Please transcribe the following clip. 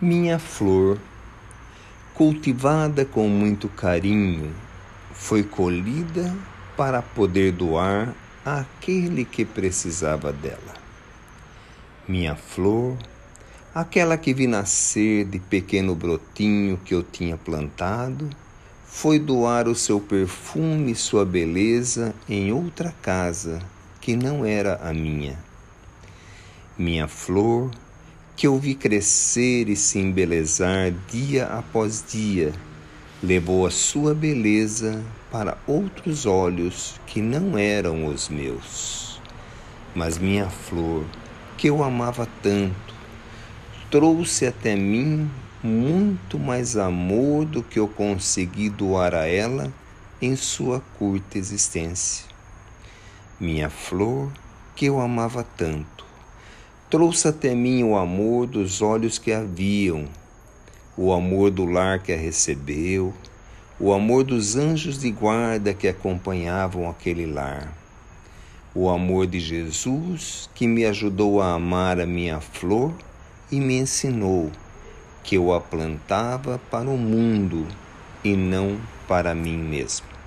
Minha flor, cultivada com muito carinho, foi colhida para poder doar àquele que precisava dela. Minha flor, aquela que vi nascer de pequeno brotinho que eu tinha plantado, foi doar o seu perfume e sua beleza em outra casa que não era a minha. Minha flor, que eu vi crescer e se embelezar dia após dia, levou a sua beleza para outros olhos que não eram os meus. Mas minha flor, que eu amava tanto, trouxe até mim muito mais amor do que eu consegui doar a ela em sua curta existência. Minha flor, que eu amava tanto, trouxe até mim o amor dos olhos que a viam, o amor do lar que a recebeu, o amor dos anjos de guarda que acompanhavam aquele lar, o amor de Jesus que me ajudou a amar a minha flor e me ensinou que eu a plantava para o mundo e não para mim mesmo.